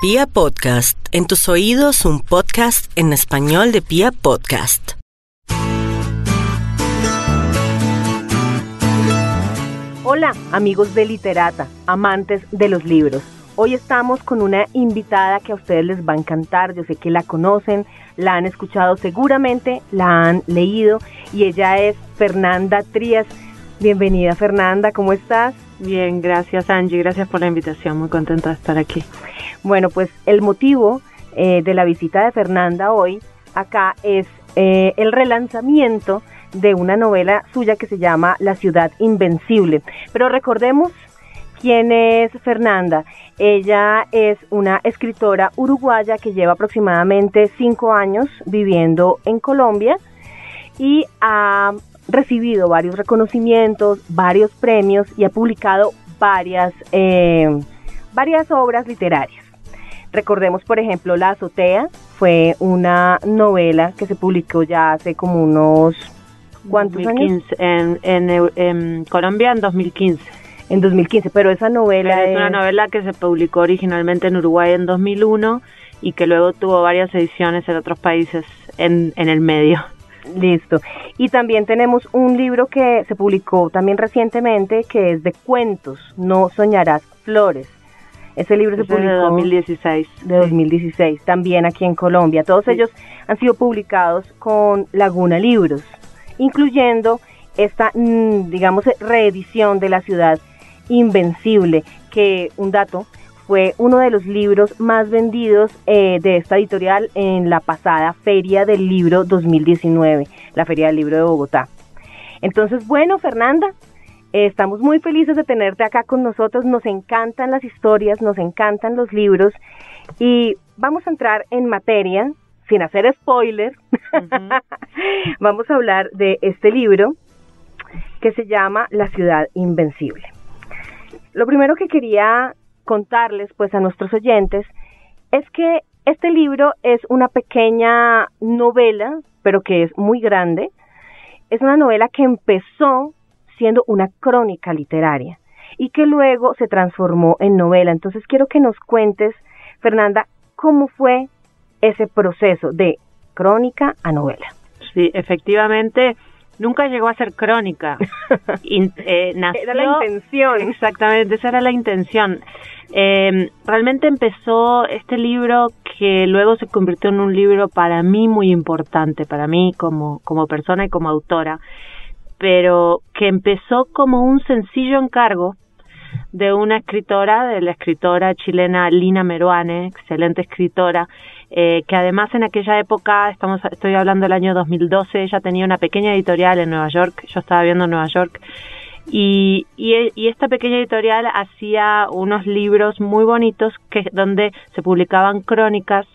Pia Podcast, en tus oídos un podcast en español de Pia Podcast. Hola amigos de Literata, amantes de los libros. Hoy estamos con una invitada que a ustedes les va a encantar, yo sé que la conocen, la han escuchado seguramente, la han leído y ella es Fernanda Trías. Bienvenida Fernanda, ¿cómo estás? Bien, gracias Angie, gracias por la invitación, muy contenta de estar aquí. Bueno, pues el motivo eh, de la visita de Fernanda hoy acá es eh, el relanzamiento de una novela suya que se llama La ciudad invencible. Pero recordemos quién es Fernanda. Ella es una escritora uruguaya que lleva aproximadamente cinco años viviendo en Colombia y ha recibido varios reconocimientos, varios premios y ha publicado varias, eh, varias obras literarias. Recordemos, por ejemplo, La azotea fue una novela que se publicó ya hace como unos... ¿Cuántos años? En, en, Colombia en 2015. En 2015, pero esa novela es, una novela que se publicó originalmente en Uruguay en 2001 y que luego tuvo varias ediciones en otros países en, en el medio. Listo. Y también tenemos un libro que se publicó también recientemente que es de cuentos, No soñarás flores. Ese libro se publicó de 2016. De 2016, también aquí en Colombia. Todos ellos han sido publicados con Laguna Libros, incluyendo esta, mm, digamos, reedición de La Ciudad Invencible, que un dato, fue uno de los libros más vendidos eh, de esta editorial en la pasada Feria del Libro 2019, la Feria del Libro de Bogotá. Entonces, bueno, Fernanda, estamos muy felices de tenerte acá con nosotros, nos encantan las historias, nos encantan los libros y vamos a entrar en materia, sin hacer spoiler, vamos a hablar de este libro que se llama La ciudad invencible. Lo primero que quería contarles pues a nuestros oyentes es que este libro es una pequeña novela, pero que es muy grande. Es una novela que empezó siendo una crónica literaria y que luego se transformó en novela. Entonces quiero que nos cuentes, Fernanda, cómo fue ese proceso de crónica a novela. Sí, efectivamente, nunca llegó a ser crónica. Eh, era la intención. Exactamente, esa era la intención. Eh, realmente empezó este libro que luego se convirtió en un libro para mí muy importante, para mí como, como persona y como autora, pero que empezó como un sencillo encargo de una escritora, de la escritora chilena Lina Meruane, excelente escritora, eh, que además en aquella época, estamos, estoy hablando del año 2012, ella tenía una pequeña editorial en Nueva York, yo estaba viendo en Nueva York, y, y, esta pequeña editorial hacía unos libros muy bonitos que, donde se publicaban crónicas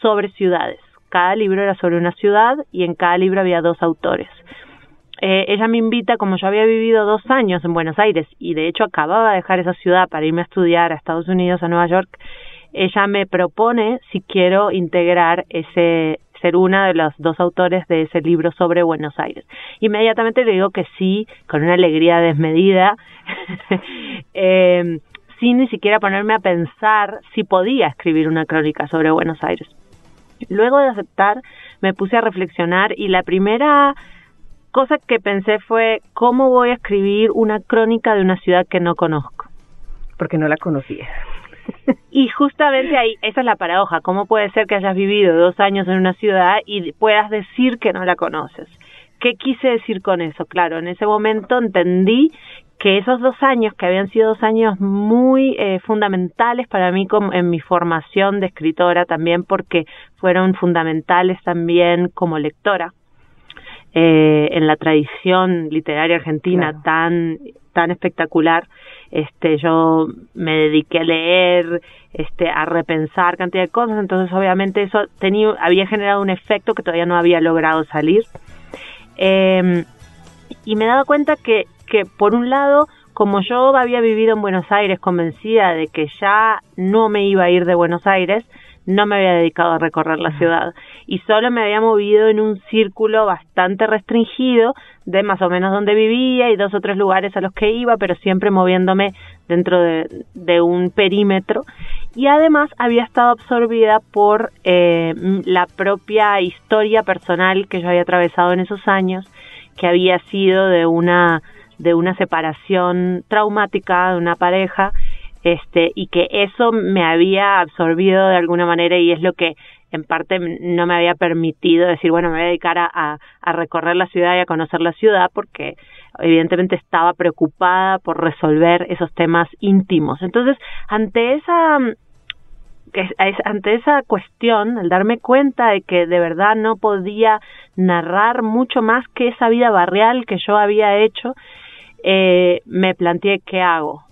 sobre ciudades. Cada libro era sobre una ciudad y en cada libro había dos autores. Eh, ella me invita, como yo había vivido dos años en Buenos Aires y de hecho acababa de dejar esa ciudad para irme a estudiar a Estados Unidos, a Nueva York, ella me propone si quiero integrar ese ser una de los dos autores de ese libro sobre Buenos Aires. Inmediatamente le digo que sí, con una alegría desmedida, eh, sin ni siquiera ponerme a pensar si podía escribir una crónica sobre Buenos Aires. Luego de aceptar, me puse a reflexionar y la primera cosa que pensé fue cómo voy a escribir una crónica de una ciudad que no conozco. Porque no la conocía. Y justamente ahí, esa es la paradoja. ¿Cómo puede ser que hayas vivido dos años en una ciudad y puedas decir que no la conoces? ¿Qué quise decir con eso? Claro, en ese momento entendí que esos dos años, que habían sido dos años muy eh, fundamentales para mí como, en mi formación de escritora también, porque fueron fundamentales también como lectora, eh, en la tradición literaria argentina tan tan espectacular este yo me dediqué a leer este a repensar cantidad de cosas entonces obviamente eso tenía había generado un efecto que todavía no había logrado salir. Eh, y me he dado cuenta que que por un lado como yo había vivido en Buenos Aires convencida de que ya no me iba a ir de Buenos Aires no me había dedicado a recorrer la ciudad. Y solo me había movido en un círculo bastante restringido de más o menos donde vivía y dos o tres lugares a los que iba, pero siempre moviéndome dentro de, un perímetro. Y además había estado absorbida por eh, la propia historia personal que yo había atravesado en esos años, que había sido de una de una separación traumática de una pareja, este y que eso me había absorbido de alguna manera y es lo que en parte no me había permitido decir, bueno, me voy a dedicar a, recorrer la ciudad y a conocer la ciudad porque evidentemente estaba preocupada por resolver esos temas íntimos. Entonces, ante esa ante esa cuestión, al darme cuenta de que de verdad no podía narrar mucho más que esa vida barrial que yo había hecho, eh, me planteé qué hago.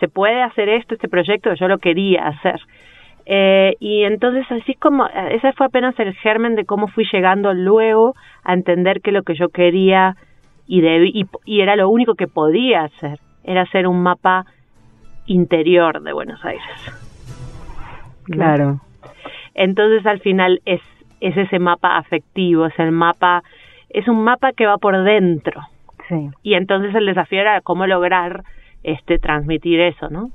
¿Se puede hacer esto, este proyecto? Yo lo quería hacer. Eh, y entonces así como, ese fue apenas el germen de cómo fui llegando luego a entender que lo que yo quería y, y, era lo único que podía hacer, era hacer un mapa interior de Buenos Aires. Claro. Entonces al final es, es ese mapa afectivo, es el mapa, es un mapa que va por dentro. Sí. Y entonces el desafío era cómo lograr este transmitir eso, ¿no?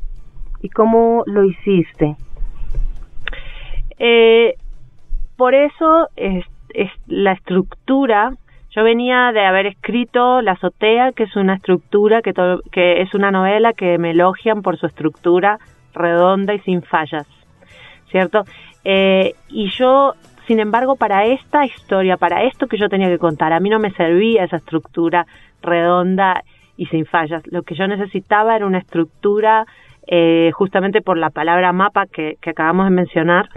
¿Y cómo lo hiciste? Eh, por eso es, es la estructura. Yo venía de haber escrito La azotea, que es una estructura que, que es una novela que me elogian por su estructura redonda y sin fallas, ¿cierto? Eh, y yo, sin embargo, para esta historia, para esto que yo tenía que contar, a mí no me servía esa estructura redonda y sin fallas. Lo que yo necesitaba era una estructura, eh, justamente por la palabra mapa que, acabamos de mencionar,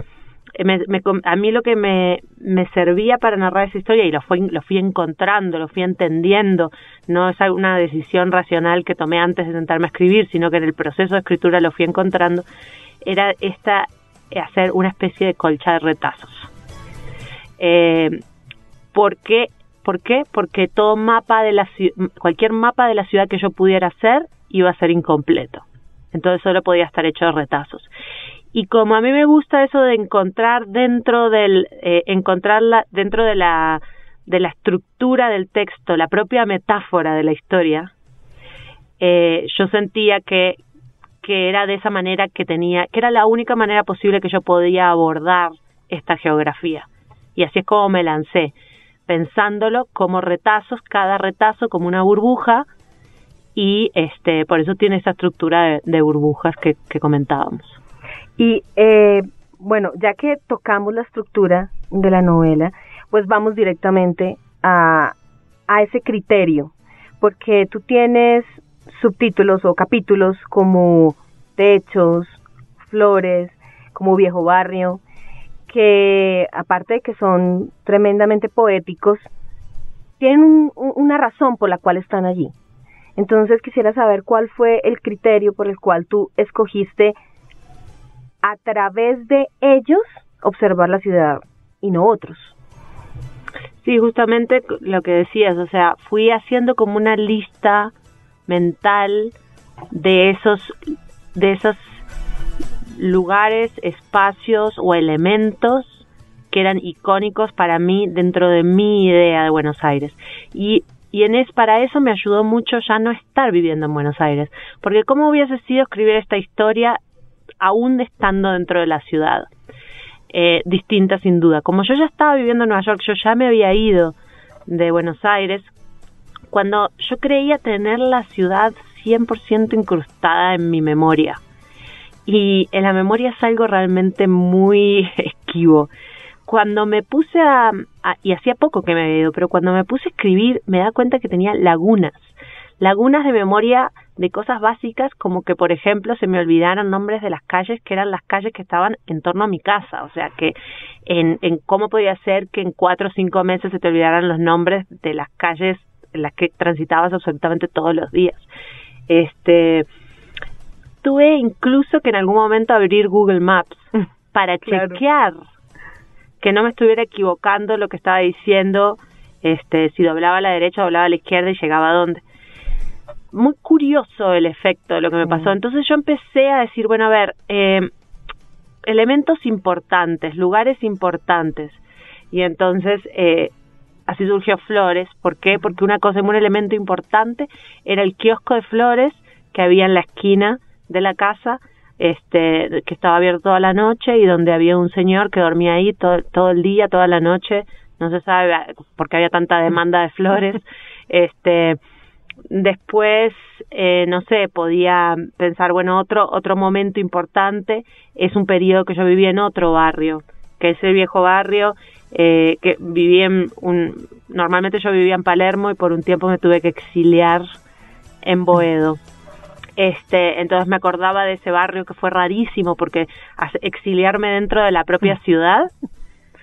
me, a mí lo que me, me servía para narrar esa historia y lo, fue, lo fui encontrando, lo fui entendiendo, no es una decisión racional que tomé antes de sentarme a escribir, sino que en el proceso de escritura lo fui encontrando, era esta hacer una especie de colcha de retazos. Eh, ¿por, qué? ¿Por qué? Porque todo mapa de la cualquier mapa de la ciudad que yo pudiera hacer iba a ser incompleto. Entonces solo podía estar hecho de retazos y como a mí me gusta eso de encontrar dentro del eh, dentro de la de la estructura del texto la propia metáfora de la historia eh, yo sentía que que era de esa manera que tenía que era la única manera posible que yo podía abordar esta geografía y así es como me lancé pensándolo como retazos cada retazo como una burbuja y este por eso tiene esa estructura de, burbujas que comentábamos. Y eh, bueno, ya que tocamos la estructura de la novela, pues vamos directamente a, a ese criterio, porque tú tienes subtítulos o capítulos como techos, flores, como viejo barrio, que aparte de que son tremendamente poéticos, tienen una razón por la cual están allí. Entonces quisiera saber cuál fue el criterio por el cual tú escogiste a través de ellos observar la ciudad y no otros. Sí, justamente lo que decías, o sea, fui haciendo como una lista mental de esos de esos lugares, espacios o elementos que eran icónicos para mí dentro de mi idea de Buenos Aires. Y, y en es, para eso me ayudó mucho ya no estar viviendo en Buenos Aires, porque cómo hubiese sido escribir esta historia aún estando dentro de la ciudad. Eh, distinta sin duda. Como yo ya estaba viviendo en Nueva York, yo ya me había ido de Buenos Aires, cuando yo creía tener la ciudad 100% incrustada en mi memoria. Y en la memoria es algo realmente muy esquivo. Cuando me puse a, y hacía poco que me había ido, pero cuando me puse a escribir me da cuenta que tenía lagunas. Lagunas de memoria de cosas básicas como que por ejemplo se me olvidaron nombres de las calles que eran las calles que estaban en torno a mi casa. O sea que en, en cómo podía ser que en cuatro o cinco meses se te olvidaran los nombres de las calles en las que transitabas absolutamente todos los días. Este tuve incluso que en algún momento abrir Google Maps para chequear que no me estuviera equivocando lo que estaba diciendo este si doblaba a la derecha doblaba a la izquierda y llegaba a dónde muy curioso el efecto de lo que me pasó. Entonces yo empecé a decir, bueno, a ver, eh, elementos importantes, lugares importantes. Y entonces eh, así surgió Flores. ¿Por qué? Porque una cosa, un elemento importante era el kiosco de flores que había en la esquina de la casa este, que estaba abierto toda la noche y donde había un señor que dormía ahí todo, todo el día, toda la noche, no se sabe porque había tanta demanda de flores, este, después eh, no sé podía pensar bueno otro otro momento importante es un periodo que yo viví en otro barrio que es el viejo barrio eh, que viví en un normalmente yo vivía en Palermo y por un tiempo me tuve que exiliar en Boedo este entonces me acordaba de ese barrio que fue rarísimo porque exiliarme dentro de la propia ciudad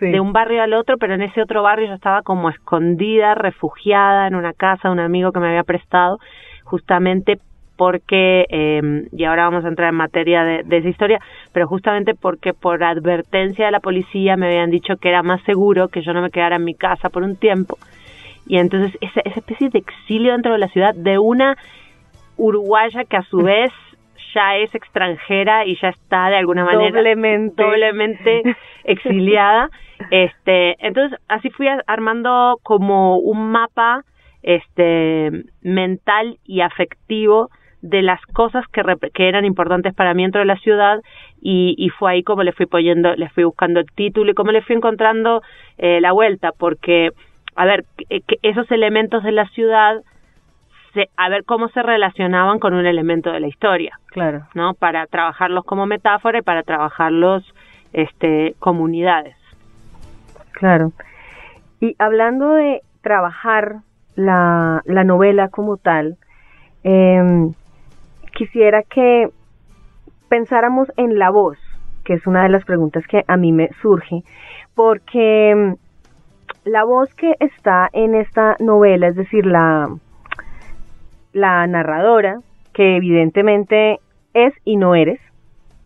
de un barrio al otro, pero en ese otro barrio yo estaba como escondida, refugiada en una casa de un amigo que me había prestado, justamente porque, eh, y ahora vamos a entrar en materia de, de, esa historia, pero justamente porque por advertencia de la policía me habían dicho que era más seguro que yo no me quedara en mi casa por un tiempo. Y entonces esa, esa especie de exilio dentro de la ciudad de una uruguaya que a su vez ya es extranjera y ya está de alguna manera doblemente, doblemente exiliada. Este, entonces así fui armando como un mapa este mental y afectivo de las cosas que, que eran importantes para mí dentro de la ciudad y, y fue ahí como le fui poniendo, le fui buscando el título y como le fui encontrando eh, la vuelta, porque, a ver, que esos elementos de la ciudad a ver cómo se relacionaban con un elemento de la historia. Claro. ¿No? Para trabajarlos como metáfora y para trabajarlos este comunidades. Claro. Y hablando de trabajar la, la novela como tal, eh, quisiera que pensáramos en la voz, que es una de las preguntas que a mí me surge, porque em, la voz que está en esta novela, es decir, la, la narradora, que evidentemente es y no eres,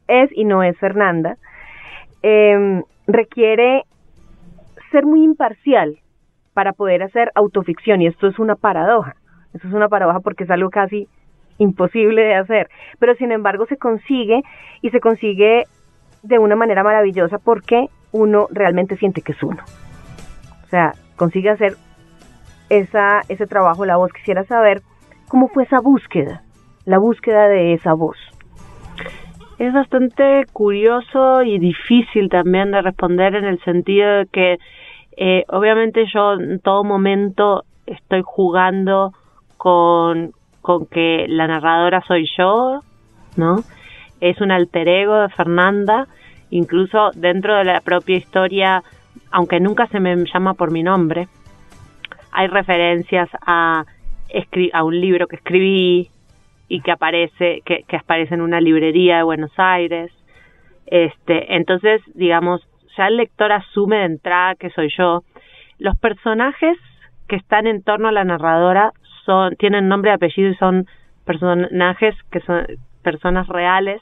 es y no es Fernanda, eh, requiere ser muy imparcial para poder hacer autoficción y esto es una paradoja, esto es una paradoja porque es algo casi imposible de hacer, pero sin embargo se consigue y se consigue de una manera maravillosa porque uno realmente siente que es uno. O sea, consigue hacer esa, ese trabajo, la voz. Quisiera saber ¿Cómo fue esa búsqueda? La búsqueda de esa voz. Es bastante curioso y difícil también de responder en el sentido de que eh, obviamente yo en todo momento estoy jugando con, con que la narradora soy yo, ¿no? Es un alter ego de Fernanda, incluso dentro de la propia historia, aunque nunca se me llama por mi nombre, hay referencias a a un libro que escribí y que aparece, que, que aparece en una librería de Buenos Aires. Este, entonces, digamos, ya el lector asume de entrada que soy yo. Los personajes que están en torno a la narradora son, tienen nombre y apellido y son personajes que son personas reales.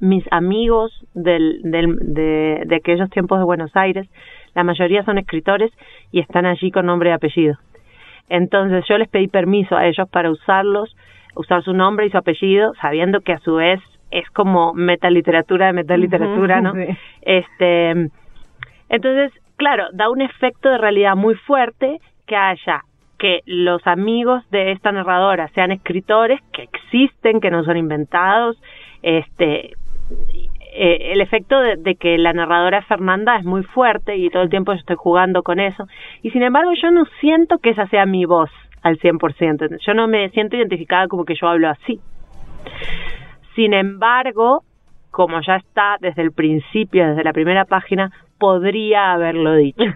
Mis amigos del, del, de, de aquellos tiempos de Buenos Aires, la mayoría son escritores y están allí con nombre y apellido. Entonces yo les pedí permiso a ellos para usarlos, usar su nombre y su apellido, sabiendo que a su vez es como metaliteratura de metaliteratura, ¿no? Este, entonces, claro, da un efecto de realidad muy fuerte que haya que los amigos de esta narradora sean escritores que existen, que no son inventados, este, eh, el efecto de, que la narradora Fernanda es muy fuerte y todo el tiempo yo estoy jugando con eso. Y sin embargo yo no siento que esa sea mi voz al 100%. Yo no me siento identificada como que yo hablo así. Sin embargo, como ya está desde el principio, desde la primera página, podría haberlo dicho.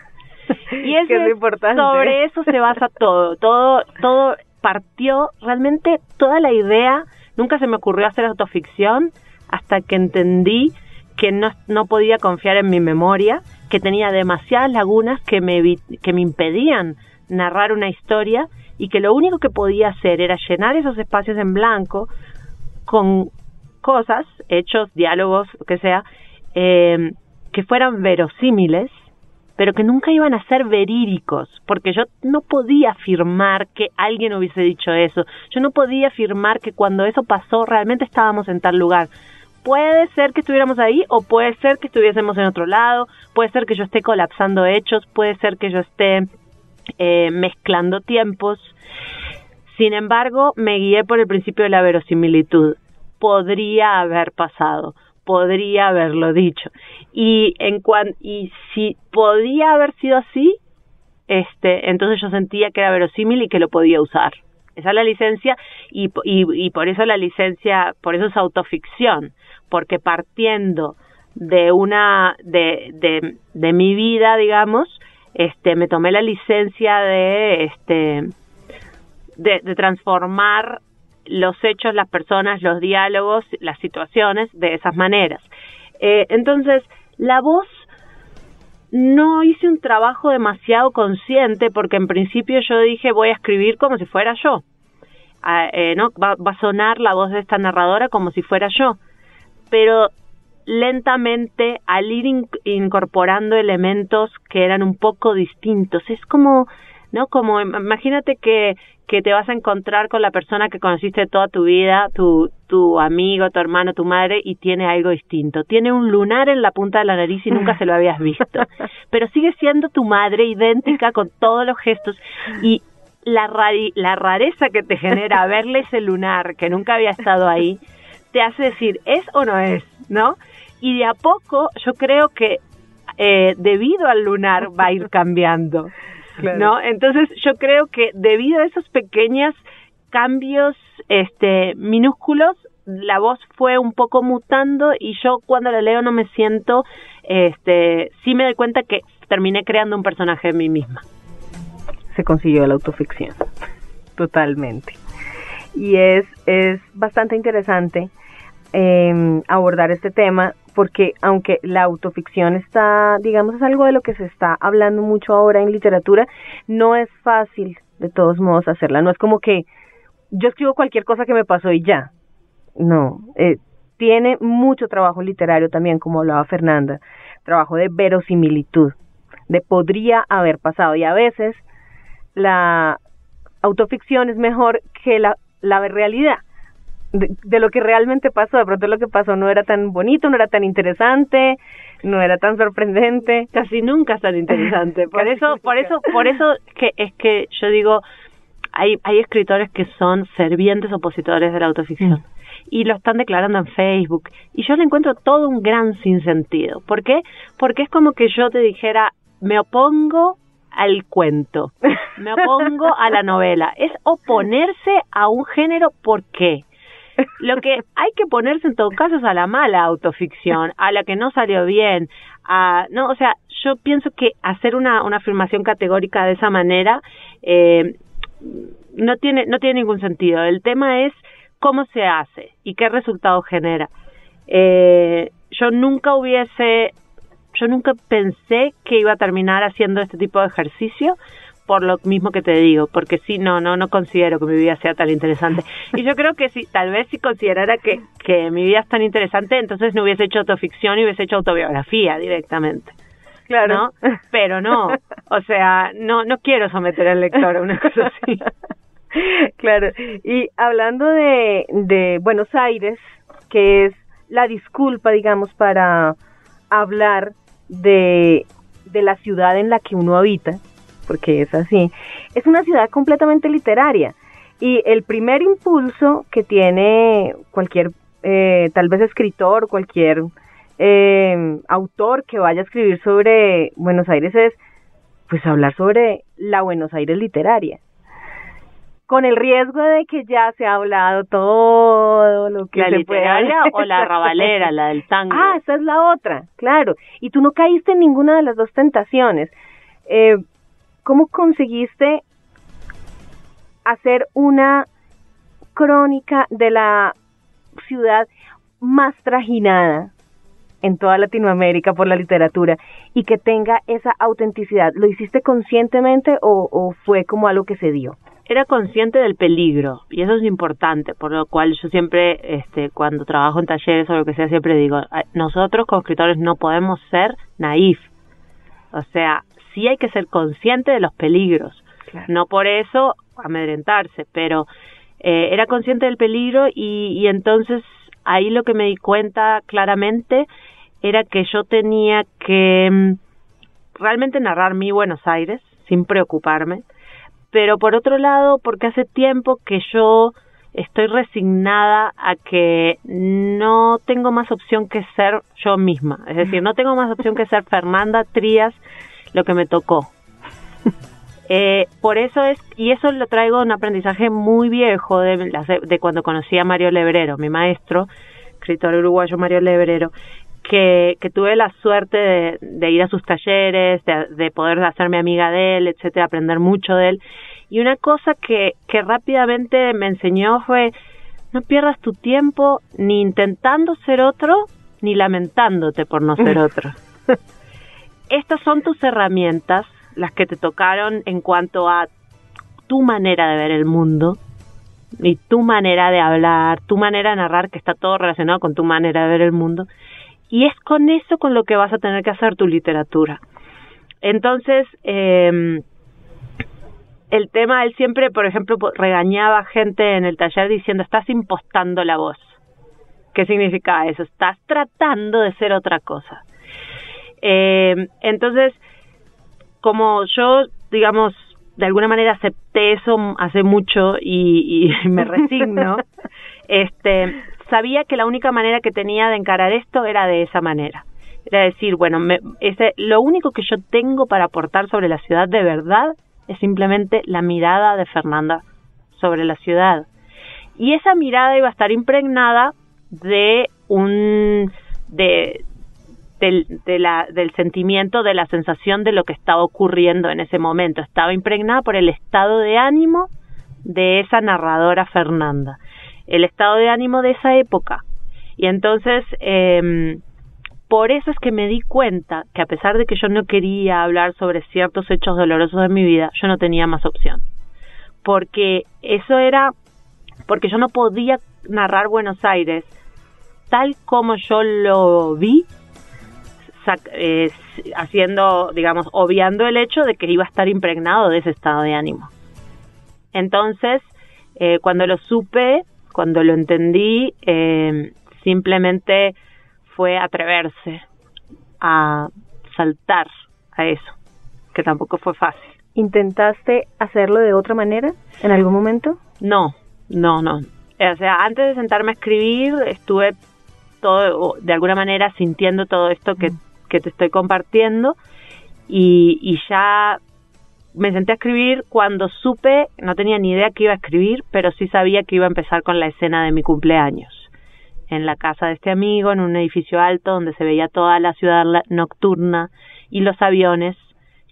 Y eso es importante. sobre eso se basa todo. Todo, todo partió realmente toda la idea. Nunca se me ocurrió hacer autoficción hasta que entendí que no, no podía confiar en mi memoria, que tenía demasiadas lagunas que me, que me impedían narrar una historia y que lo único que podía hacer era llenar esos espacios en blanco con cosas, hechos, diálogos, lo que sea, eh, que fueran verosímiles, pero que nunca iban a ser verídicos, porque yo no podía afirmar que alguien hubiese dicho eso, yo no podía afirmar que cuando eso pasó realmente estábamos en tal lugar, puede ser que estuviéramos ahí o puede ser que estuviésemos en otro lado, puede ser que yo esté colapsando hechos, puede ser que yo esté eh, mezclando tiempos. Sin embargo, me guié por el principio de la verosimilitud. podría haber pasado, podría haberlo dicho. Y en cuan, y si podía haber sido así, este, entonces yo sentía que era verosímil y que lo podía usar. Esa es la licencia y, y, por eso la licencia, por eso es autoficción, porque partiendo de una, de, de, de mi vida, digamos, este, me tomé la licencia de, este, de, de transformar los hechos, las personas, los diálogos, las situaciones de esas maneras. Eh, entonces, la voz no hice un trabajo demasiado consciente porque en principio yo dije voy a escribir como si fuera yo. Ah, eh, ¿no? Va, va, a sonar la voz de esta narradora como si fuera yo. Pero lentamente, al ir in incorporando elementos que eran un poco distintos, es como, ¿no? Como imagínate que, que te vas a encontrar con la persona que conociste toda tu vida, tu, tu amigo, tu hermano, tu madre, y tiene algo distinto. Tiene un lunar en la punta de la nariz y nunca se lo habías visto. Pero sigue siendo tu madre, idéntica con todos los gestos. Y la, rari la rareza que te genera verle ese lunar que nunca había estado ahí, te hace decir, ¿es o no es? ¿No? Y de a poco yo creo que eh, debido al lunar va a ir cambiando. Claro. ¿no? Entonces yo creo que debido a esos pequeños cambios este minúsculos la voz fue un poco mutando y yo cuando la leo no me siento este sí me doy cuenta que terminé creando un personaje de mí misma. Se consiguió la autoficción. Totalmente. Y es es bastante interesante eh, abordar este tema porque aunque la autoficción está, digamos, es algo de lo que se está hablando mucho ahora en literatura, no es fácil de todos modos hacerla. No es como que yo escribo cualquier cosa que me pasó y ya. No, eh, tiene mucho trabajo literario también, como hablaba Fernanda, trabajo de verosimilitud, de podría haber pasado. Y a veces la autoficción es mejor que la, la realidad de, de, lo que realmente pasó. De pronto lo que pasó no era tan bonito, no era tan interesante, no era tan sorprendente. Casi nunca es tan interesante. Por eso, por eso, por eso que es que yo digo, hay, hay escritores que son fervientes opositores de la autoficción. Mm. Y lo están declarando en Facebook. Y yo le encuentro todo un gran sinsentido. ¿Por qué? Porque es como que yo te dijera, me opongo al cuento, me opongo a la novela. Es oponerse a un género, ¿por qué? Lo que hay que ponerse en todo caso es a la mala autoficción, a la que no salió bien, a, no, o sea, yo pienso que hacer una, una afirmación categórica de esa manera eh, no tiene, no tiene ningún sentido. El tema es cómo se hace y qué resultado genera. Eh, yo nunca hubiese, yo nunca pensé que iba a terminar haciendo este tipo de ejercicio por lo mismo que te digo, porque sí, no, no, no considero que mi vida sea tan interesante. Y yo creo que si, tal vez si considerara que, que mi vida es tan interesante, entonces no hubiese hecho autoficción y hubiese hecho autobiografía directamente. Claro. ¿no? Pero no, o sea, no, no quiero someter al lector a una cosa así. Claro, y hablando de, de Buenos Aires, que es la disculpa, digamos, para hablar de, de la ciudad en la que uno habita, porque es así, es una ciudad completamente literaria. Y el primer impulso que tiene cualquier, eh, tal vez escritor, cualquier eh, autor que vaya a escribir sobre Buenos Aires es, pues hablar sobre la Buenos Aires literaria. Con el riesgo de que ya se ha hablado todo lo que la se literaria puede. o la rabalera, la del tango. Ah, esa es la otra, claro. Y tú no caíste en ninguna de las dos tentaciones. Eh, ¿Cómo conseguiste hacer una crónica de la ciudad más trajinada en toda Latinoamérica por la literatura y que tenga esa autenticidad? ¿Lo hiciste conscientemente o, fue como algo que se dio? Era consciente del peligro y eso es importante, por lo cual yo siempre, este, cuando trabajo en talleres o lo que sea, siempre digo, nosotros como escritores no podemos ser naif. O sea, sí hay que ser consciente de los peligros. Claro. No por eso amedrentarse, pero eh, era consciente del peligro y, y entonces ahí lo que me di cuenta claramente era que yo tenía que mm, realmente narrar mi Buenos Aires sin preocuparme, pero por otro lado, porque hace tiempo que yo estoy resignada a que no tengo más opción que ser yo misma. Es decir, no tengo más opción que ser Fernanda Trías, lo que me tocó. Eh, por eso es, y eso lo traigo un aprendizaje muy viejo de, de cuando conocí a Mario Lebrero, mi maestro, escritor uruguayo Mario Lebrero, que, que tuve la suerte de, ir a sus talleres, de, de, poder hacerme amiga de él, etcétera, aprender mucho de él. Y una cosa que, que rápidamente me enseñó fue, no pierdas tu tiempo ni intentando ser otro, ni lamentándote por no ser otro. Estas son tus herramientas, las que te tocaron en cuanto a tu manera de ver el mundo y tu manera de hablar, tu manera de narrar, que está todo relacionado con tu manera de ver el mundo. Y es con eso con lo que vas a tener que hacer tu literatura. Entonces, eh, el tema, él siempre, por ejemplo, regañaba gente en el taller diciendo, estás impostando la voz. ¿Qué significa eso? Estás tratando de ser otra cosa. Eh, entonces, como yo, digamos, de alguna manera acepté eso hace mucho y, y me resigno, este, sabía que la única manera que tenía de encarar esto era de esa manera. Era decir, bueno, me, ese, lo único que yo tengo para aportar sobre la ciudad de verdad es simplemente la mirada de Fernanda sobre la ciudad. Y esa mirada iba a estar impregnada de un de, del, de la, del sentimiento, de la sensación de lo que estaba ocurriendo en ese momento. Estaba impregnada por el estado de ánimo de esa narradora Fernanda, el estado de ánimo de esa época. Y entonces, eh, por eso es que me di cuenta que a pesar de que yo no quería hablar sobre ciertos hechos dolorosos de mi vida, yo no tenía más opción. Porque eso era, porque yo no podía narrar Buenos Aires tal como yo lo vi, eh, haciendo, digamos, obviando el hecho de que iba a estar impregnado de ese estado de ánimo. Entonces, eh, cuando lo supe, cuando lo entendí, eh, simplemente fue atreverse a saltar a eso, que tampoco fue fácil. ¿Intentaste hacerlo de otra manera en algún momento? No, no, no. O sea, antes de sentarme a escribir, estuve todo, de alguna manera sintiendo todo esto que, que te estoy compartiendo. Y, ya me senté a escribir. Cuando supe, no tenía ni idea que iba a escribir, pero sí sabía que iba a empezar con la escena de mi cumpleaños. En la casa de este amigo, en un edificio alto donde se veía toda la ciudad nocturna y los aviones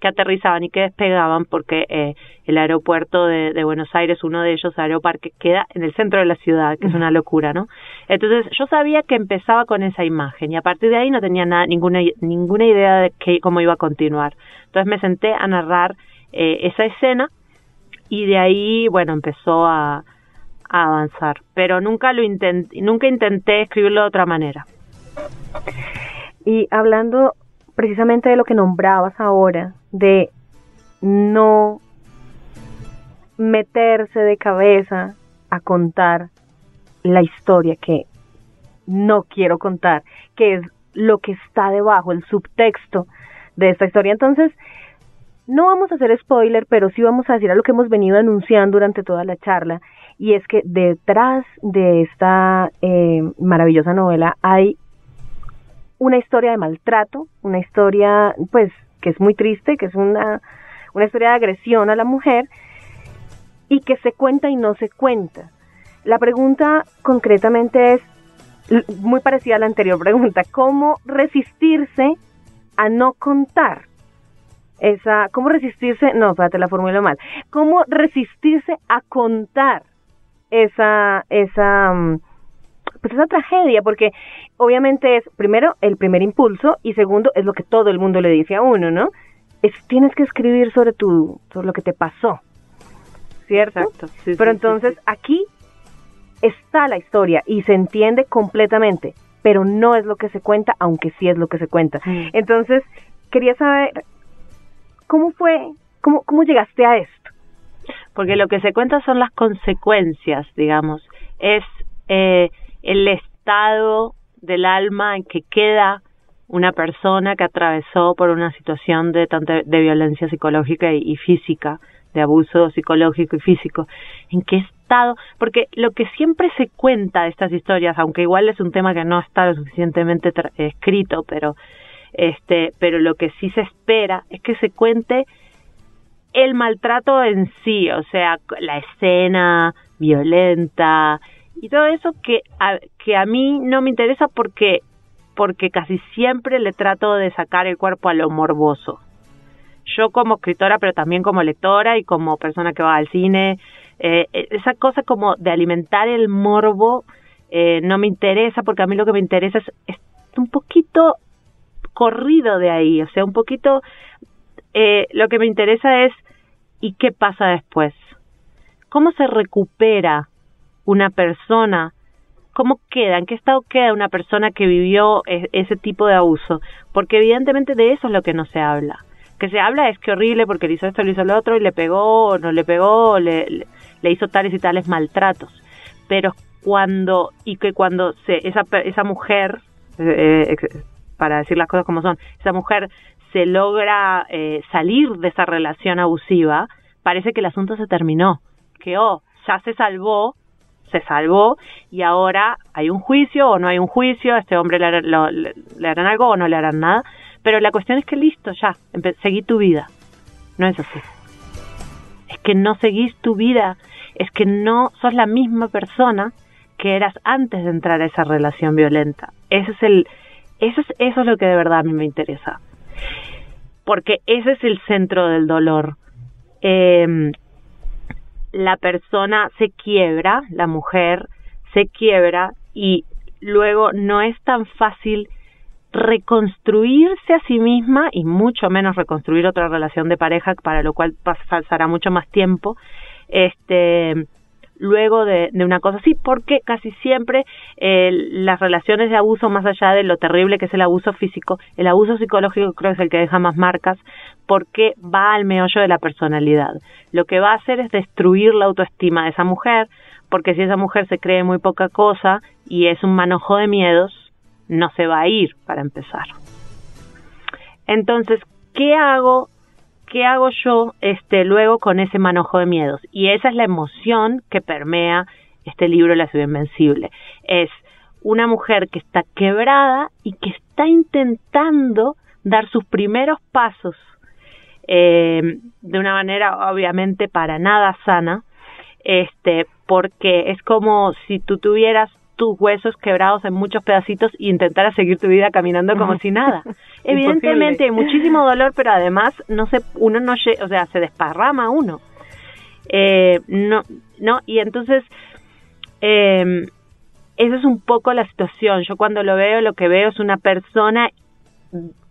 que aterrizaban y que despegaban porque eh, el aeropuerto de, de, Buenos Aires, uno de ellos, Aeroparque, queda en el centro de la ciudad, que es una locura, ¿no? Entonces yo sabía que empezaba con esa imagen y a partir de ahí no tenía nada, ninguna, ninguna idea de que, cómo iba a continuar. Entonces me senté a narrar eh, esa escena y de ahí, bueno, empezó a, a avanzar, pero nunca lo intenté, nunca intenté escribirlo de otra manera. Y hablando precisamente de lo que nombrabas ahora, de no meterse de cabeza a contar la historia que no quiero contar, que es lo que está debajo, el subtexto de esta historia. Entonces, no vamos a hacer spoiler, pero sí vamos a decir a lo que hemos venido anunciando durante toda la charla, y es que detrás de esta eh, maravillosa novela hay una historia de maltrato, una historia pues que es muy triste, que es una, una historia de agresión a la mujer y que se cuenta y no se cuenta. La pregunta concretamente es muy parecida a la anterior pregunta, ¿cómo resistirse a no contar? Esa, ¿cómo resistirse? No, espérate, la formulo mal. ¿Cómo resistirse a contar esa, esa, mm, pues esa tragedia, porque obviamente es, primero, el primer impulso y segundo, es lo que todo el mundo le dice a uno, ¿no? Es, tienes que escribir sobre tu, sobre lo que te pasó, ¿cierto? Exacto, pero entonces aquí está la historia y se entiende completamente, pero no es lo que se cuenta, aunque sí es lo que se cuenta. Entonces, quería saber, ¿cómo fue, cómo, cómo llegaste a esto? porque lo que se cuenta son las consecuencias, digamos, es eh, el estado del alma en que queda una persona que atravesó por una situación de, tanta, de violencia psicológica y, física de abuso psicológico y físico, en qué estado, porque lo que siempre se cuenta de estas historias, aunque igual es un tema que no está lo suficientemente escrito, pero este, pero lo que sí se espera es que se cuente el maltrato en sí, o sea, la escena violenta y todo eso que a, que a mí no me interesa porque porque casi siempre le trato de sacar el cuerpo a lo morboso. Yo como escritora, pero también como lectora y como persona que va al cine, eh, esa cosa como de alimentar el morbo eh, no me interesa porque a mí lo que me interesa es, es un poquito corrido de ahí, o sea, un poquito eh, lo que me interesa es ¿y qué pasa después? ¿Cómo se recupera una persona? ¿Cómo queda? ¿En qué estado queda una persona que vivió e, ese tipo de abuso? Porque evidentemente de eso es lo que no se habla. Que se habla es que horrible porque le hizo esto, le hizo lo otro y le pegó o no le pegó, le, le, hizo tales y tales maltratos. Pero cuando, y que cuando se, esa, esa mujer, eh para decir las cosas como son, esa mujer se logra eh, salir de esa relación abusiva, parece que el asunto se terminó, que oh, ya se salvó, se salvó y ahora hay un juicio o no hay un juicio, a este hombre le, le, harán algo o no le harán nada, pero la cuestión es que listo, ya, seguí tu vida. No es así. Es que no seguís tu vida, es que no sos la misma persona que eras antes de entrar a esa relación violenta. Ese es el, eso es, eso es lo que de verdad a mí me interesa. Porque ese es el centro del dolor. Eh, la persona se quiebra, la mujer se quiebra y luego no es tan fácil reconstruirse a sí misma y mucho menos reconstruir otra relación de pareja para lo cual pasará mucho más tiempo. Este luego de, una cosa así, porque casi siempre eh, las relaciones de abuso, más allá de lo terrible que es el abuso físico, el abuso psicológico creo que es el que deja más marcas, porque va al meollo de la personalidad. Lo que va a hacer es destruir la autoestima de esa mujer, porque si esa mujer se cree muy poca cosa y es un manojo de miedos, no se va a ir para empezar. Entonces, ¿qué hago ¿qué hago yo este, luego con ese manojo de miedos? Y esa es la emoción que permea este libro La ciudad invencible. Es una mujer que está quebrada y que está intentando dar sus primeros pasos eh, de una manera obviamente para nada sana, este, porque es como si tú tuvieras tus huesos quebrados en muchos pedacitos y intentar seguir tu vida caminando como si nada. Evidentemente hay muchísimo dolor, pero además no se, uno no, o sea, se desparrama uno. Eh, no, no, y entonces eh, esa es un poco la situación. Yo cuando lo veo, lo que veo es una persona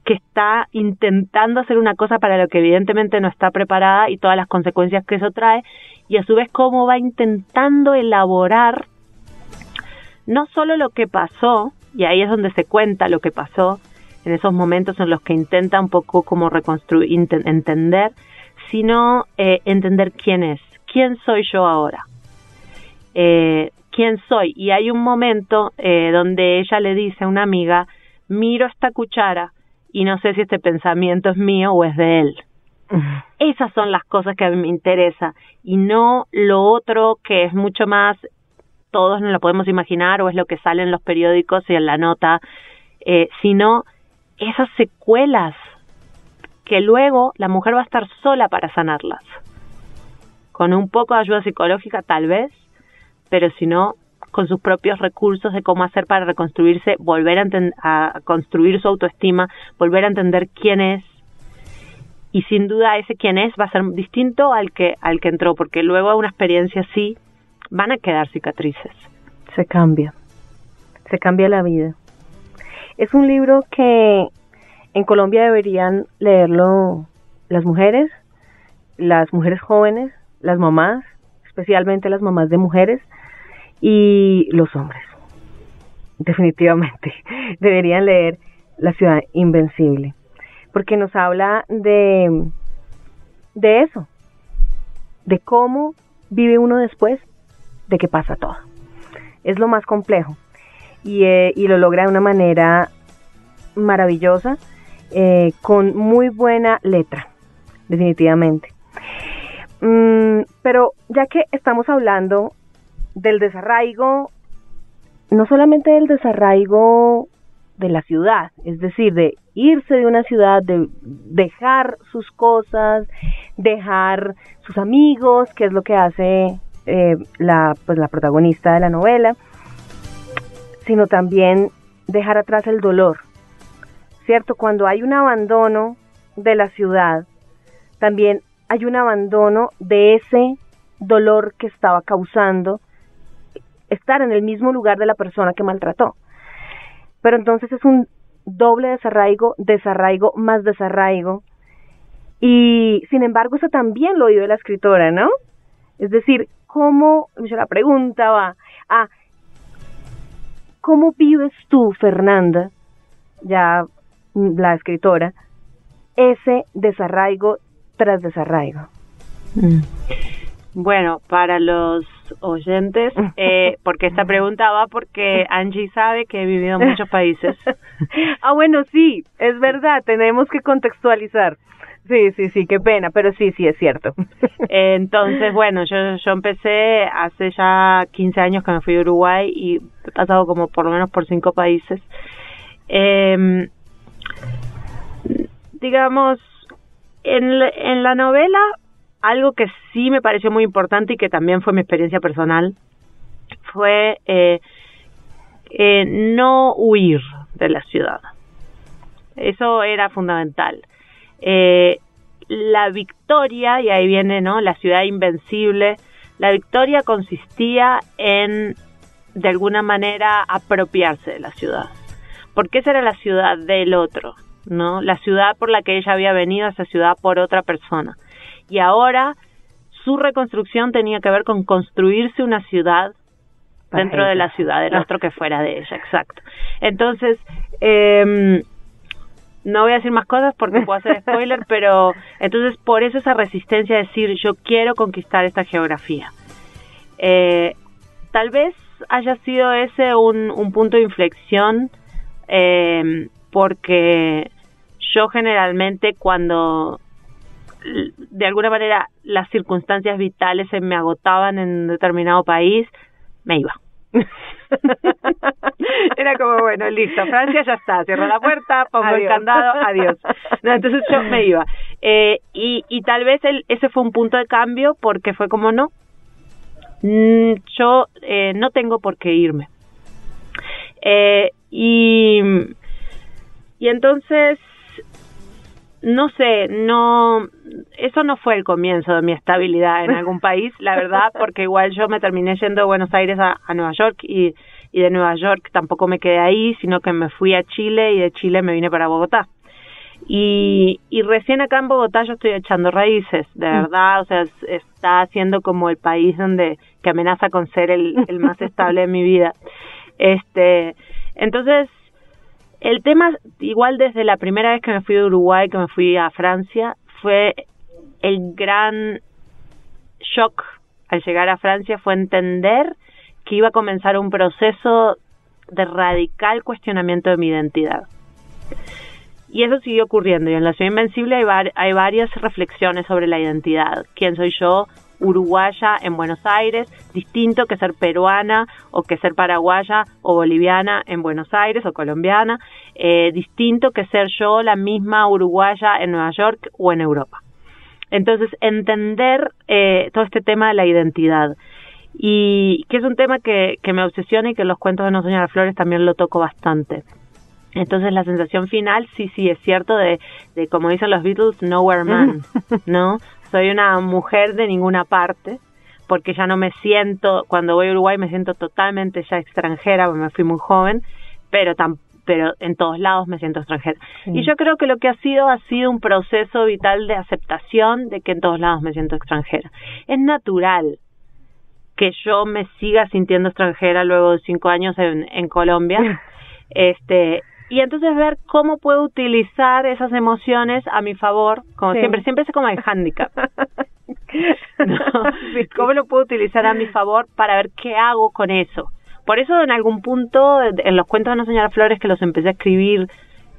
que está intentando hacer una cosa para lo que evidentemente no está preparada y todas las consecuencias que eso trae, y a su vez cómo va intentando elaborar no solo lo que pasó, y ahí es donde se cuenta lo que pasó, en esos momentos en los que intenta un poco como reconstruir, entender, sino eh, entender quién es, quién soy yo ahora, eh, quién soy. Y hay un momento eh, donde ella le dice a una amiga, miro esta cuchara y no sé si este pensamiento es mío o es de él. Esas son las cosas que a mí me interesa y no lo otro que es mucho más todos no lo podemos imaginar o es lo que sale en los periódicos y en la nota, eh, sino esas secuelas que luego la mujer va a estar sola para sanarlas. Con un poco de ayuda psicológica tal vez, pero si no, con sus propios recursos de cómo hacer para reconstruirse, volver a, a construir su autoestima, volver a entender quién es, y sin duda ese quién es va a ser distinto al que al que entró porque luego una experiencia así van a quedar cicatrices. Se cambia, se cambia la vida. Es un libro que en Colombia deberían leerlo las mujeres, las mujeres jóvenes, las mamás, especialmente las mamás de mujeres y los hombres. Definitivamente deberían leer La ciudad invencible, porque nos habla de de eso, de cómo vive uno después de que pasa todo. Es lo más complejo y, eh, lo logra de una manera maravillosa, eh, con muy buena letra, definitivamente. Mm, pero ya que estamos hablando del desarraigo, no solamente del desarraigo de la ciudad, es decir, de irse de una ciudad, de dejar sus cosas, dejar sus amigos, que es lo que hace eh, la, pues, la protagonista de la novela, sino también dejar atrás el dolor, ¿cierto? Cuando hay un abandono de la ciudad, también hay un abandono de ese dolor que estaba causando estar en el mismo lugar de la persona que maltrató. Pero entonces es un doble desarraigo, desarraigo más desarraigo. Y sin embargo, eso también lo oído la escritora, ¿no? Es decir, ¿cómo, la pregunta va, ah, ¿cómo vives tú, Fernanda, ya la escritora, ese desarraigo tras desarraigo? Mm. Bueno, para los oyentes, eh, porque esta pregunta va porque Angie sabe que he vivido en muchos países. ah, bueno, sí, es verdad, tenemos que contextualizar. Sí, sí, sí, qué pena, pero sí, sí, es cierto. Entonces, bueno, yo, yo empecé hace ya 15 años que me fui a Uruguay y he pasado como por lo menos por cinco países. Eh, digamos, en, en la novela algo que sí me pareció muy importante y que también fue mi experiencia personal fue eh, eh, no huir de la ciudad. Eso era fundamental. Eh, la victoria, y ahí viene ¿no? la ciudad invencible, la victoria consistía en, de alguna manera, apropiarse de la ciudad. Porque esa era la ciudad del otro, ¿no? La ciudad por la que ella había venido, esa ciudad por otra persona y ahora su reconstrucción tenía que ver con construirse una ciudad dentro de la ciudad, del otro que fuera de ella, exacto. Entonces, eh, no voy a decir más cosas porque puedo hacer spoiler, pero entonces por eso esa resistencia a decir yo quiero conquistar esta geografía. Eh, tal vez haya sido ese un, un punto de inflexión eh, porque yo generalmente cuando de alguna manera las circunstancias vitales se me agotaban en un determinado país, me iba. Era como, bueno, listo, Francia ya está, cierro la puerta, pongo el candado, adiós. entonces yo me iba. Eh, y, y tal vez el, ese fue un punto de cambio porque fue como, no, mm, yo eh, no tengo por qué irme. Eh, y, y entonces no sé, no, eso no fue el comienzo de mi estabilidad en algún país, la verdad, porque igual yo me terminé yendo de Buenos Aires a, Nueva York y, y de Nueva York tampoco me quedé ahí, sino que me fui a Chile y de Chile me vine para Bogotá. Y, y recién acá en Bogotá yo estoy echando raíces, de mm. verdad, o sea, está siendo como el país donde, que amenaza con ser el, el más estable de mi vida. Este, entonces, el tema, igual desde la primera vez que me fui de Uruguay, que me fui a Francia, fue el gran shock al llegar a Francia, fue entender que iba a comenzar un proceso de radical cuestionamiento de mi identidad. Y eso siguió ocurriendo. Y en La Ciudad Invencible hay, hay varias reflexiones sobre la identidad. ¿Quién soy yo? Uruguaya en Buenos Aires, distinto que ser peruana o que ser paraguaya o boliviana en Buenos Aires o colombiana, eh, distinto que ser yo la misma uruguaya en Nueva York o en Europa. Entonces, entender eh, todo este tema de la identidad y que es un tema que, que me obsesiona y que los cuentos de No Soñar Flores también lo toco bastante. Entonces la sensación final, sí, sí, es cierto, de, de como dicen los Beatles, nowhere man, ¿no? soy una mujer de ninguna parte, porque ya no me siento, cuando voy a Uruguay me siento totalmente ya extranjera, porque me fui muy joven, pero tan, pero en todos lados me siento extranjera. Y yo creo que lo que ha sido ha sido un proceso vital de aceptación de que en todos lados me siento extranjera. Es natural que yo me siga sintiendo extranjera luego de cinco años en, en Colombia. Este, y entonces ver cómo puedo utilizar esas emociones a mi favor, como siempre, siempre es como el handicap. ¿Cómo lo puedo utilizar a mi favor para ver qué hago con eso? Por eso en algún punto, en los cuentos de No Señora Flores que los empecé a escribir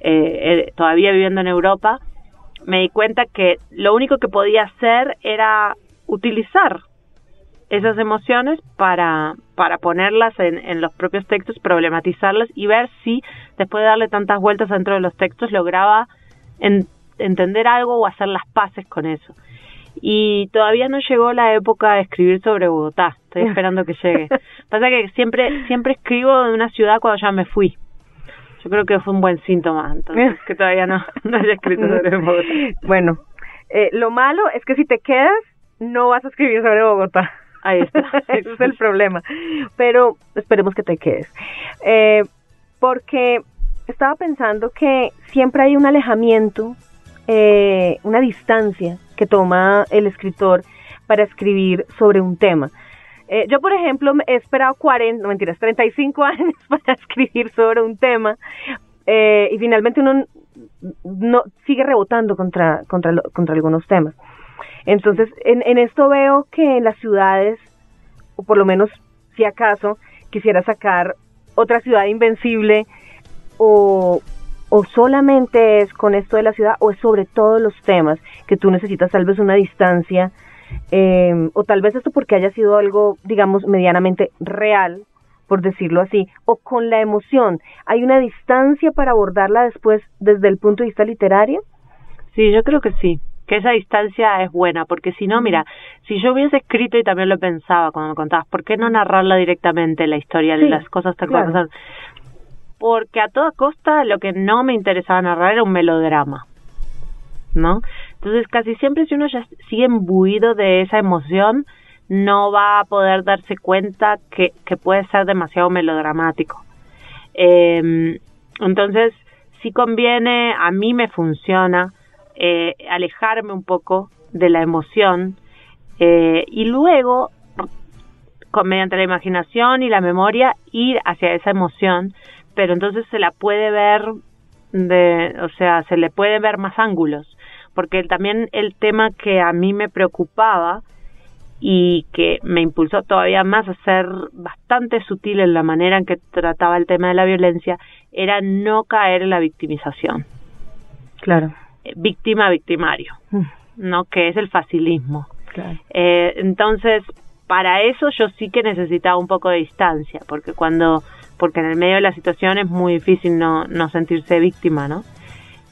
eh, eh, todavía viviendo en Europa, me di cuenta que lo único que podía hacer era utilizar esas emociones para, para ponerlas en, en los propios textos, problematizarlas y ver si después de darle tantas vueltas dentro de los textos lograba entender algo o hacer las paces con eso. Y todavía no llegó la época de escribir sobre Bogotá, estoy esperando que llegue. Pasa que siempre, siempre escribo de una ciudad cuando ya me fui. Yo creo que fue un buen síntoma, entonces, que todavía no, no haya escrito sobre Bogotá. Bueno, eh, lo malo es que si te quedas, no vas a escribir sobre Bogotá. Ahí está. Ese es el problema. Pero esperemos que te quedes. Eh, porque estaba pensando que siempre hay un alejamiento, eh, una distancia que toma el escritor para escribir sobre un tema. Eh, yo, por ejemplo, he esperado 40, no mentiras, 35 años para escribir sobre un tema eh, y finalmente uno no sigue rebotando contra, contra, contra algunos temas. Entonces, en, en esto veo que en las ciudades, o por lo menos si acaso quisiera sacar otra ciudad invencible, o, o solamente es con esto de la ciudad, o es sobre todos los temas que tú necesitas tal vez una distancia, eh, o tal vez esto porque haya sido algo, digamos, medianamente real, por decirlo así, o con la emoción. ¿Hay una distancia para abordarla después desde el punto de vista literario? Sí, yo creo que sí que esa distancia es buena, porque si no, mira, si yo hubiese escrito y también lo pensaba cuando me contabas, ¿por qué no narrarla directamente la historia de las cosas tan claro. Porque a toda costa lo que no me interesaba narrar era un melodrama, ¿no? Entonces casi siempre si uno ya sigue imbuido de esa emoción, no va a poder darse cuenta que, que puede ser demasiado melodramático. Eh, entonces, si conviene, a mí me funciona eh, alejarme un poco de la emoción eh, y luego, con, mediante la imaginación y la memoria, ir hacia esa emoción, pero entonces se la puede ver de, o sea, se le puede ver más ángulos, porque también el tema que a mí me preocupaba y que me impulsó todavía más a ser bastante sutil en la manera en que trataba el tema de la violencia era no caer en la victimización. Claro víctima victimario, mm. ¿no? Que es el facilismo. Eh, entonces, para eso yo sí que necesitaba un poco de distancia, porque cuando, porque en el medio de la situación es muy difícil no, no sentirse víctima, ¿no?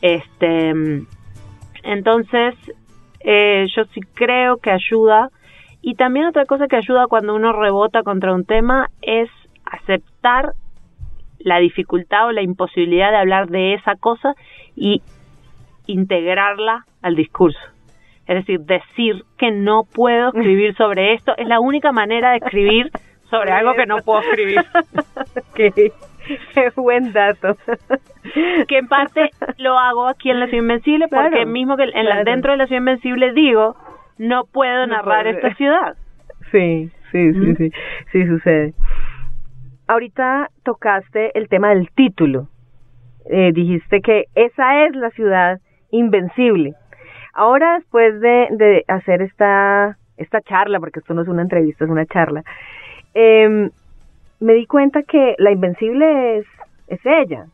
Este, entonces, eh, yo sí creo que ayuda. Y también otra cosa que ayuda cuando uno rebota contra un tema es aceptar la dificultad o la imposibilidad de hablar de esa cosa y integrarla al discurso. Es decir, decir que no puedo escribir sobre esto es la única manera de escribir sobre algo que no puedo escribir. qué, buen dato. que en parte lo hago aquí en La Ciudad Invencible porque mismo que en la, dentro de La Ciudad Invencible digo, no puedo narrar esta ciudad. Sí, sí, sí, sí, sí sucede. Ahorita tocaste el tema del título. Eh, dijiste que esa es la ciudad invencible. Ahora, después de, de hacer esta, esta charla, porque esto no es una entrevista, es una charla, eh, me di cuenta que la invencible es, es ella,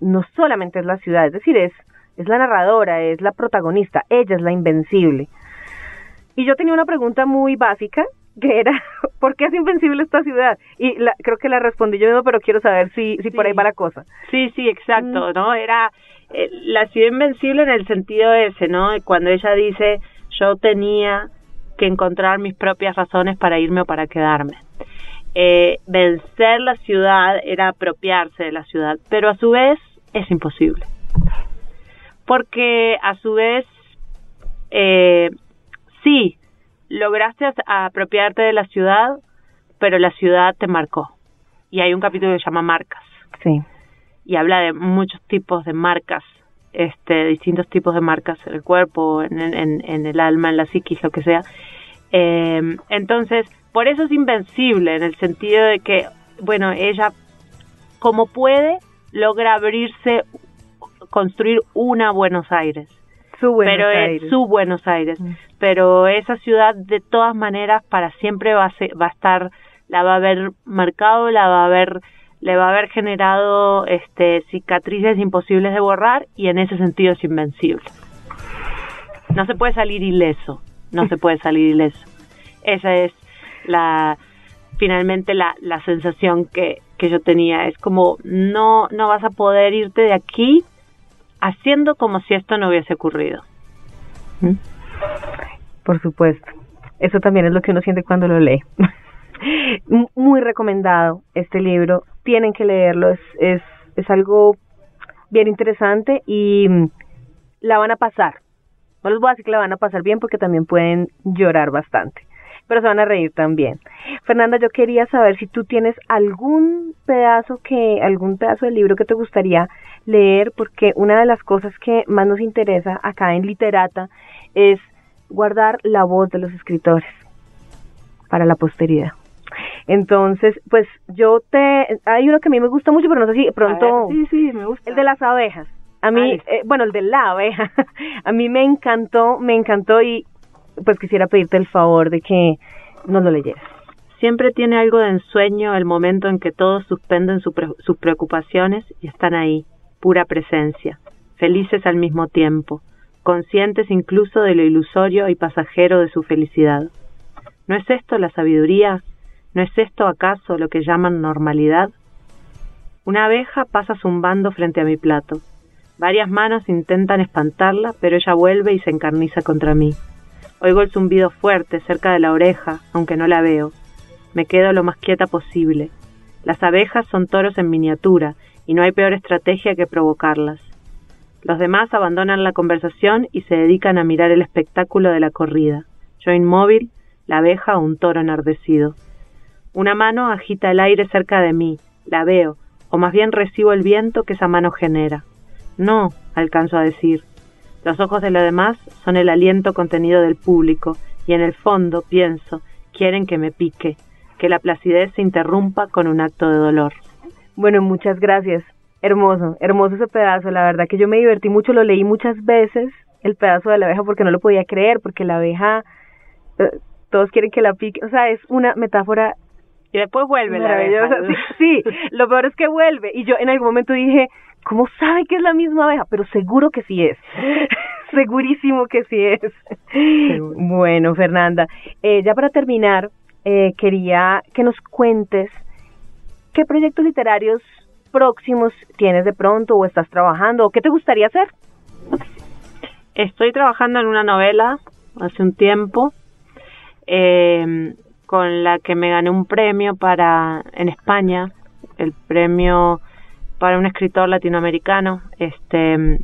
no solamente es la ciudad, es decir, es, es la narradora, es la protagonista, ella es la invencible. Y yo tenía una pregunta muy básica, que era, ¿por qué es invencible esta ciudad? Y la, creo que la respondí yo mismo, pero quiero saber si, si por ahí va la cosa. Sí, sí, exacto, mm. ¿no? Era eh, la ciudad invencible en el sentido ese, ¿no? Cuando ella dice, yo tenía que encontrar mis propias razones para irme o para quedarme. Eh, vencer la ciudad era apropiarse de la ciudad, pero a su vez es imposible. Porque a su vez, eh, sí, lograste apropiarte de la ciudad, pero la ciudad te marcó. Y hay un capítulo que se llama Marcas. Sí y habla de muchos tipos de marcas, este, distintos tipos de marcas en el cuerpo, en, en, el alma, en la psiquis, lo que sea. Eh, entonces, por eso es invencible, en el sentido de que, bueno, ella, como puede, logra abrirse, construir una Buenos Aires. Su Buenos pero Aires. Es su Buenos Aires. Mm. Pero esa ciudad, de todas maneras, para siempre va a, va a estar, la va a haber marcado, la va a haber le va a haber generado este, cicatrices imposibles de borrar y en ese sentido es invencible. No se puede salir ileso, no se puede salir ileso. Esa es la finalmente la, la sensación que, que yo tenía. Es como no, no vas a poder irte de aquí haciendo como si esto no hubiese ocurrido. ¿Mm? Por supuesto. Eso también es lo que uno siente cuando lo lee. Muy recomendado este libro. Tienen que leerlo. Es, es, es algo bien interesante y la van a pasar. No les voy a decir que la van a pasar bien porque también pueden llorar bastante, pero se van a reír también. Fernanda, yo quería saber si tú tienes algún pedazo que algún pedazo del libro que te gustaría leer porque una de las cosas que más nos interesa acá en Literata es guardar la voz de los escritores para la posteridad. Entonces, pues yo te... Hay uno que a mí me gusta mucho, pero no sé si pronto... sí, sí, me gusta. El de las abejas. A mí, eh, bueno, el de la abeja. a mí me encantó, me encantó y pues quisiera pedirte el favor de que no lo leyeras. Siempre tiene algo de ensueño el momento en que todos suspenden sus preocupaciones y están ahí, pura presencia, felices al mismo tiempo, conscientes incluso de lo ilusorio y pasajero de su felicidad. ¿No es esto la sabiduría? ¿No es esto acaso lo que llaman normalidad? Una abeja pasa zumbando frente a mi plato. Varias manos intentan espantarla, pero ella vuelve y se encarniza contra mí. Oigo el zumbido fuerte cerca de la oreja, aunque no la veo. Me quedo lo más quieta posible. Las abejas son toros en miniatura, y no hay peor estrategia que provocarlas. Los demás abandonan la conversación y se dedican a mirar el espectáculo de la corrida. Yo inmóvil, la abeja o un toro enardecido. Una mano agita el aire cerca de mí, la veo, o más bien recibo el viento que esa mano genera. No, alcanzo a decir. Los ojos de los demás son el aliento contenido del público, y en el fondo, pienso, quieren que me pique, que la placidez se interrumpa con un acto de dolor. Bueno, muchas gracias. Hermoso, hermoso ese pedazo. La verdad que yo me divertí mucho, lo leí muchas veces, el pedazo de la abeja, porque no lo podía creer, porque la abeja, eh, todos quieren que la pique. O sea, es una metáfora. Y después vuelve la abeja. Sí, sí, lo peor es que vuelve. Y yo en algún momento dije, ¿cómo sabe que es la misma abeja? Pero seguro que sí es. Segurísimo que sí es. Bueno, Fernanda, eh, ya para terminar, eh, quería que nos cuentes qué proyectos literarios próximos tienes de pronto o estás trabajando o qué te gustaría hacer? Estoy trabajando en una novela hace un tiempo eh, con la que me gané un premio para en España, el premio para un escritor latinoamericano, este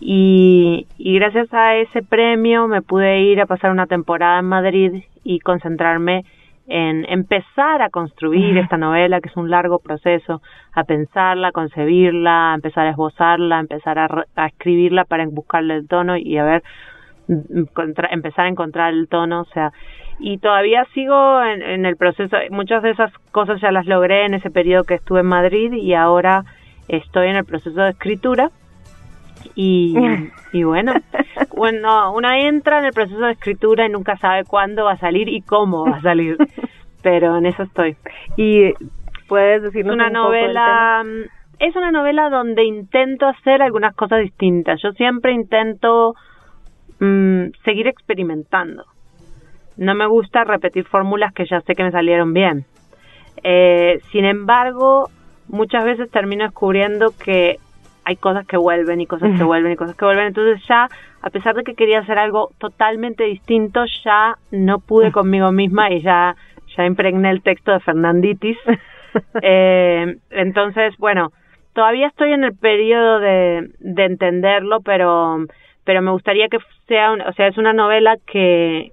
y, y gracias a ese premio me pude ir a pasar una temporada en Madrid y concentrarme en empezar a construir esta novela, que es un largo proceso, a pensarla, a concebirla, a empezar a esbozarla, a empezar a, escribirla para buscarle el tono y a ver, empezar a encontrar el tono, o sea, y todavía sigo en, en, el proceso, muchas de esas cosas ya las logré en ese periodo que estuve en Madrid y ahora estoy en el proceso de escritura y, y bueno, bueno, una entra en el proceso de escritura y nunca sabe cuándo va a salir y cómo va a salir, pero en eso estoy. Y puedes decirnos una novela es una novela donde intento hacer algunas cosas distintas. Yo siempre intento mm, seguir experimentando. No me gusta repetir fórmulas que ya sé que me salieron bien. Eh, sin embargo, muchas veces termino descubriendo que hay cosas que vuelven y cosas que vuelven y cosas que vuelven. Entonces ya, a pesar de que quería hacer algo totalmente distinto, ya no pude conmigo misma y ya, ya impregné el texto de Fernanditis. eh, entonces, bueno, todavía estoy en el periodo de, de entenderlo, pero, pero me gustaría que sea, o sea, es una novela que,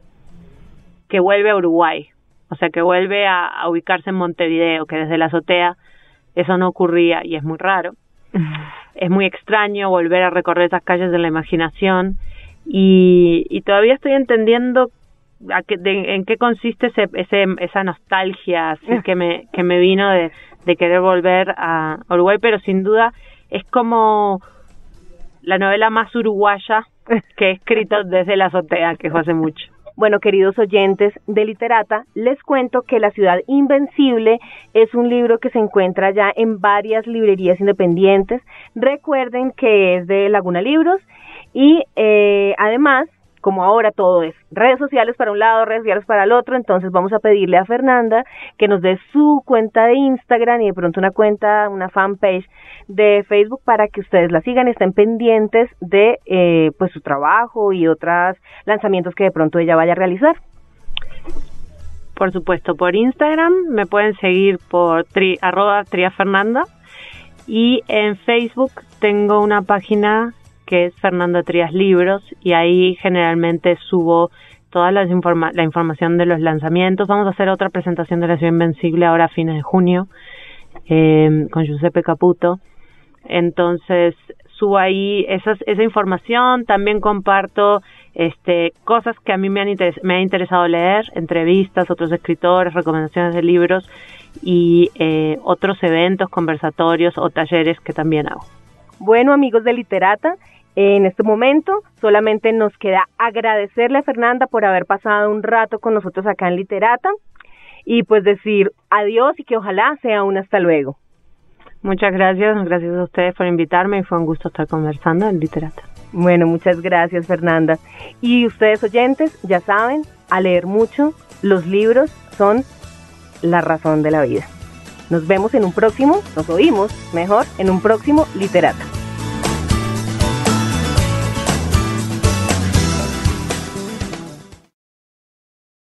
que vuelve a Uruguay. O sea, que vuelve a, a ubicarse en Montevideo, que desde la azotea eso no ocurría y es muy raro es muy extraño volver a recorrer esas calles de la imaginación y, y todavía estoy entendiendo a qué, en qué consiste ese, ese, esa nostalgia así que me, que me vino de, de querer volver a Uruguay, pero sin duda es como la novela más uruguaya que he escrito desde la azotea, que fue hace mucho. Bueno, queridos oyentes de Literata, les cuento que La ciudad invencible es un libro que se encuentra ya en varias librerías independientes. Recuerden que es de Laguna Libros y eh, además como ahora todo es redes sociales para un lado, redes sociales para el otro, entonces vamos a pedirle a Fernanda que nos dé su cuenta de Instagram y de pronto una cuenta, una fanpage de Facebook para que ustedes la sigan, estén pendientes de eh, pues su trabajo y otros lanzamientos que de pronto ella vaya a realizar. Por supuesto, por Instagram me pueden seguir por tri, arroba triafernanda y en Facebook tengo una página que es Fernanda Trías Libros y ahí generalmente subo toda la, la información de los lanzamientos. Vamos a hacer otra presentación de La Ciudad Invencible ahora a fines de junio eh, con Giuseppe Caputo. Entonces subo ahí esas, esa información, también comparto este, cosas que a mí me, han me ha interesado leer, entrevistas, otros escritores, recomendaciones de libros y eh, otros eventos, conversatorios o talleres que también hago. Bueno, amigos de Literata, en este momento solamente nos queda agradecerle a Fernanda por haber pasado un rato con nosotros acá en Literata y pues decir adiós y que ojalá sea un hasta luego. Muchas gracias, gracias a ustedes por invitarme y fue un gusto estar conversando en Literata. Bueno, muchas gracias Fernanda. Y ustedes oyentes, ya saben, a leer mucho, los libros son la razón de la vida. Nos vemos en un próximo, nos oímos mejor en un próximo Literata.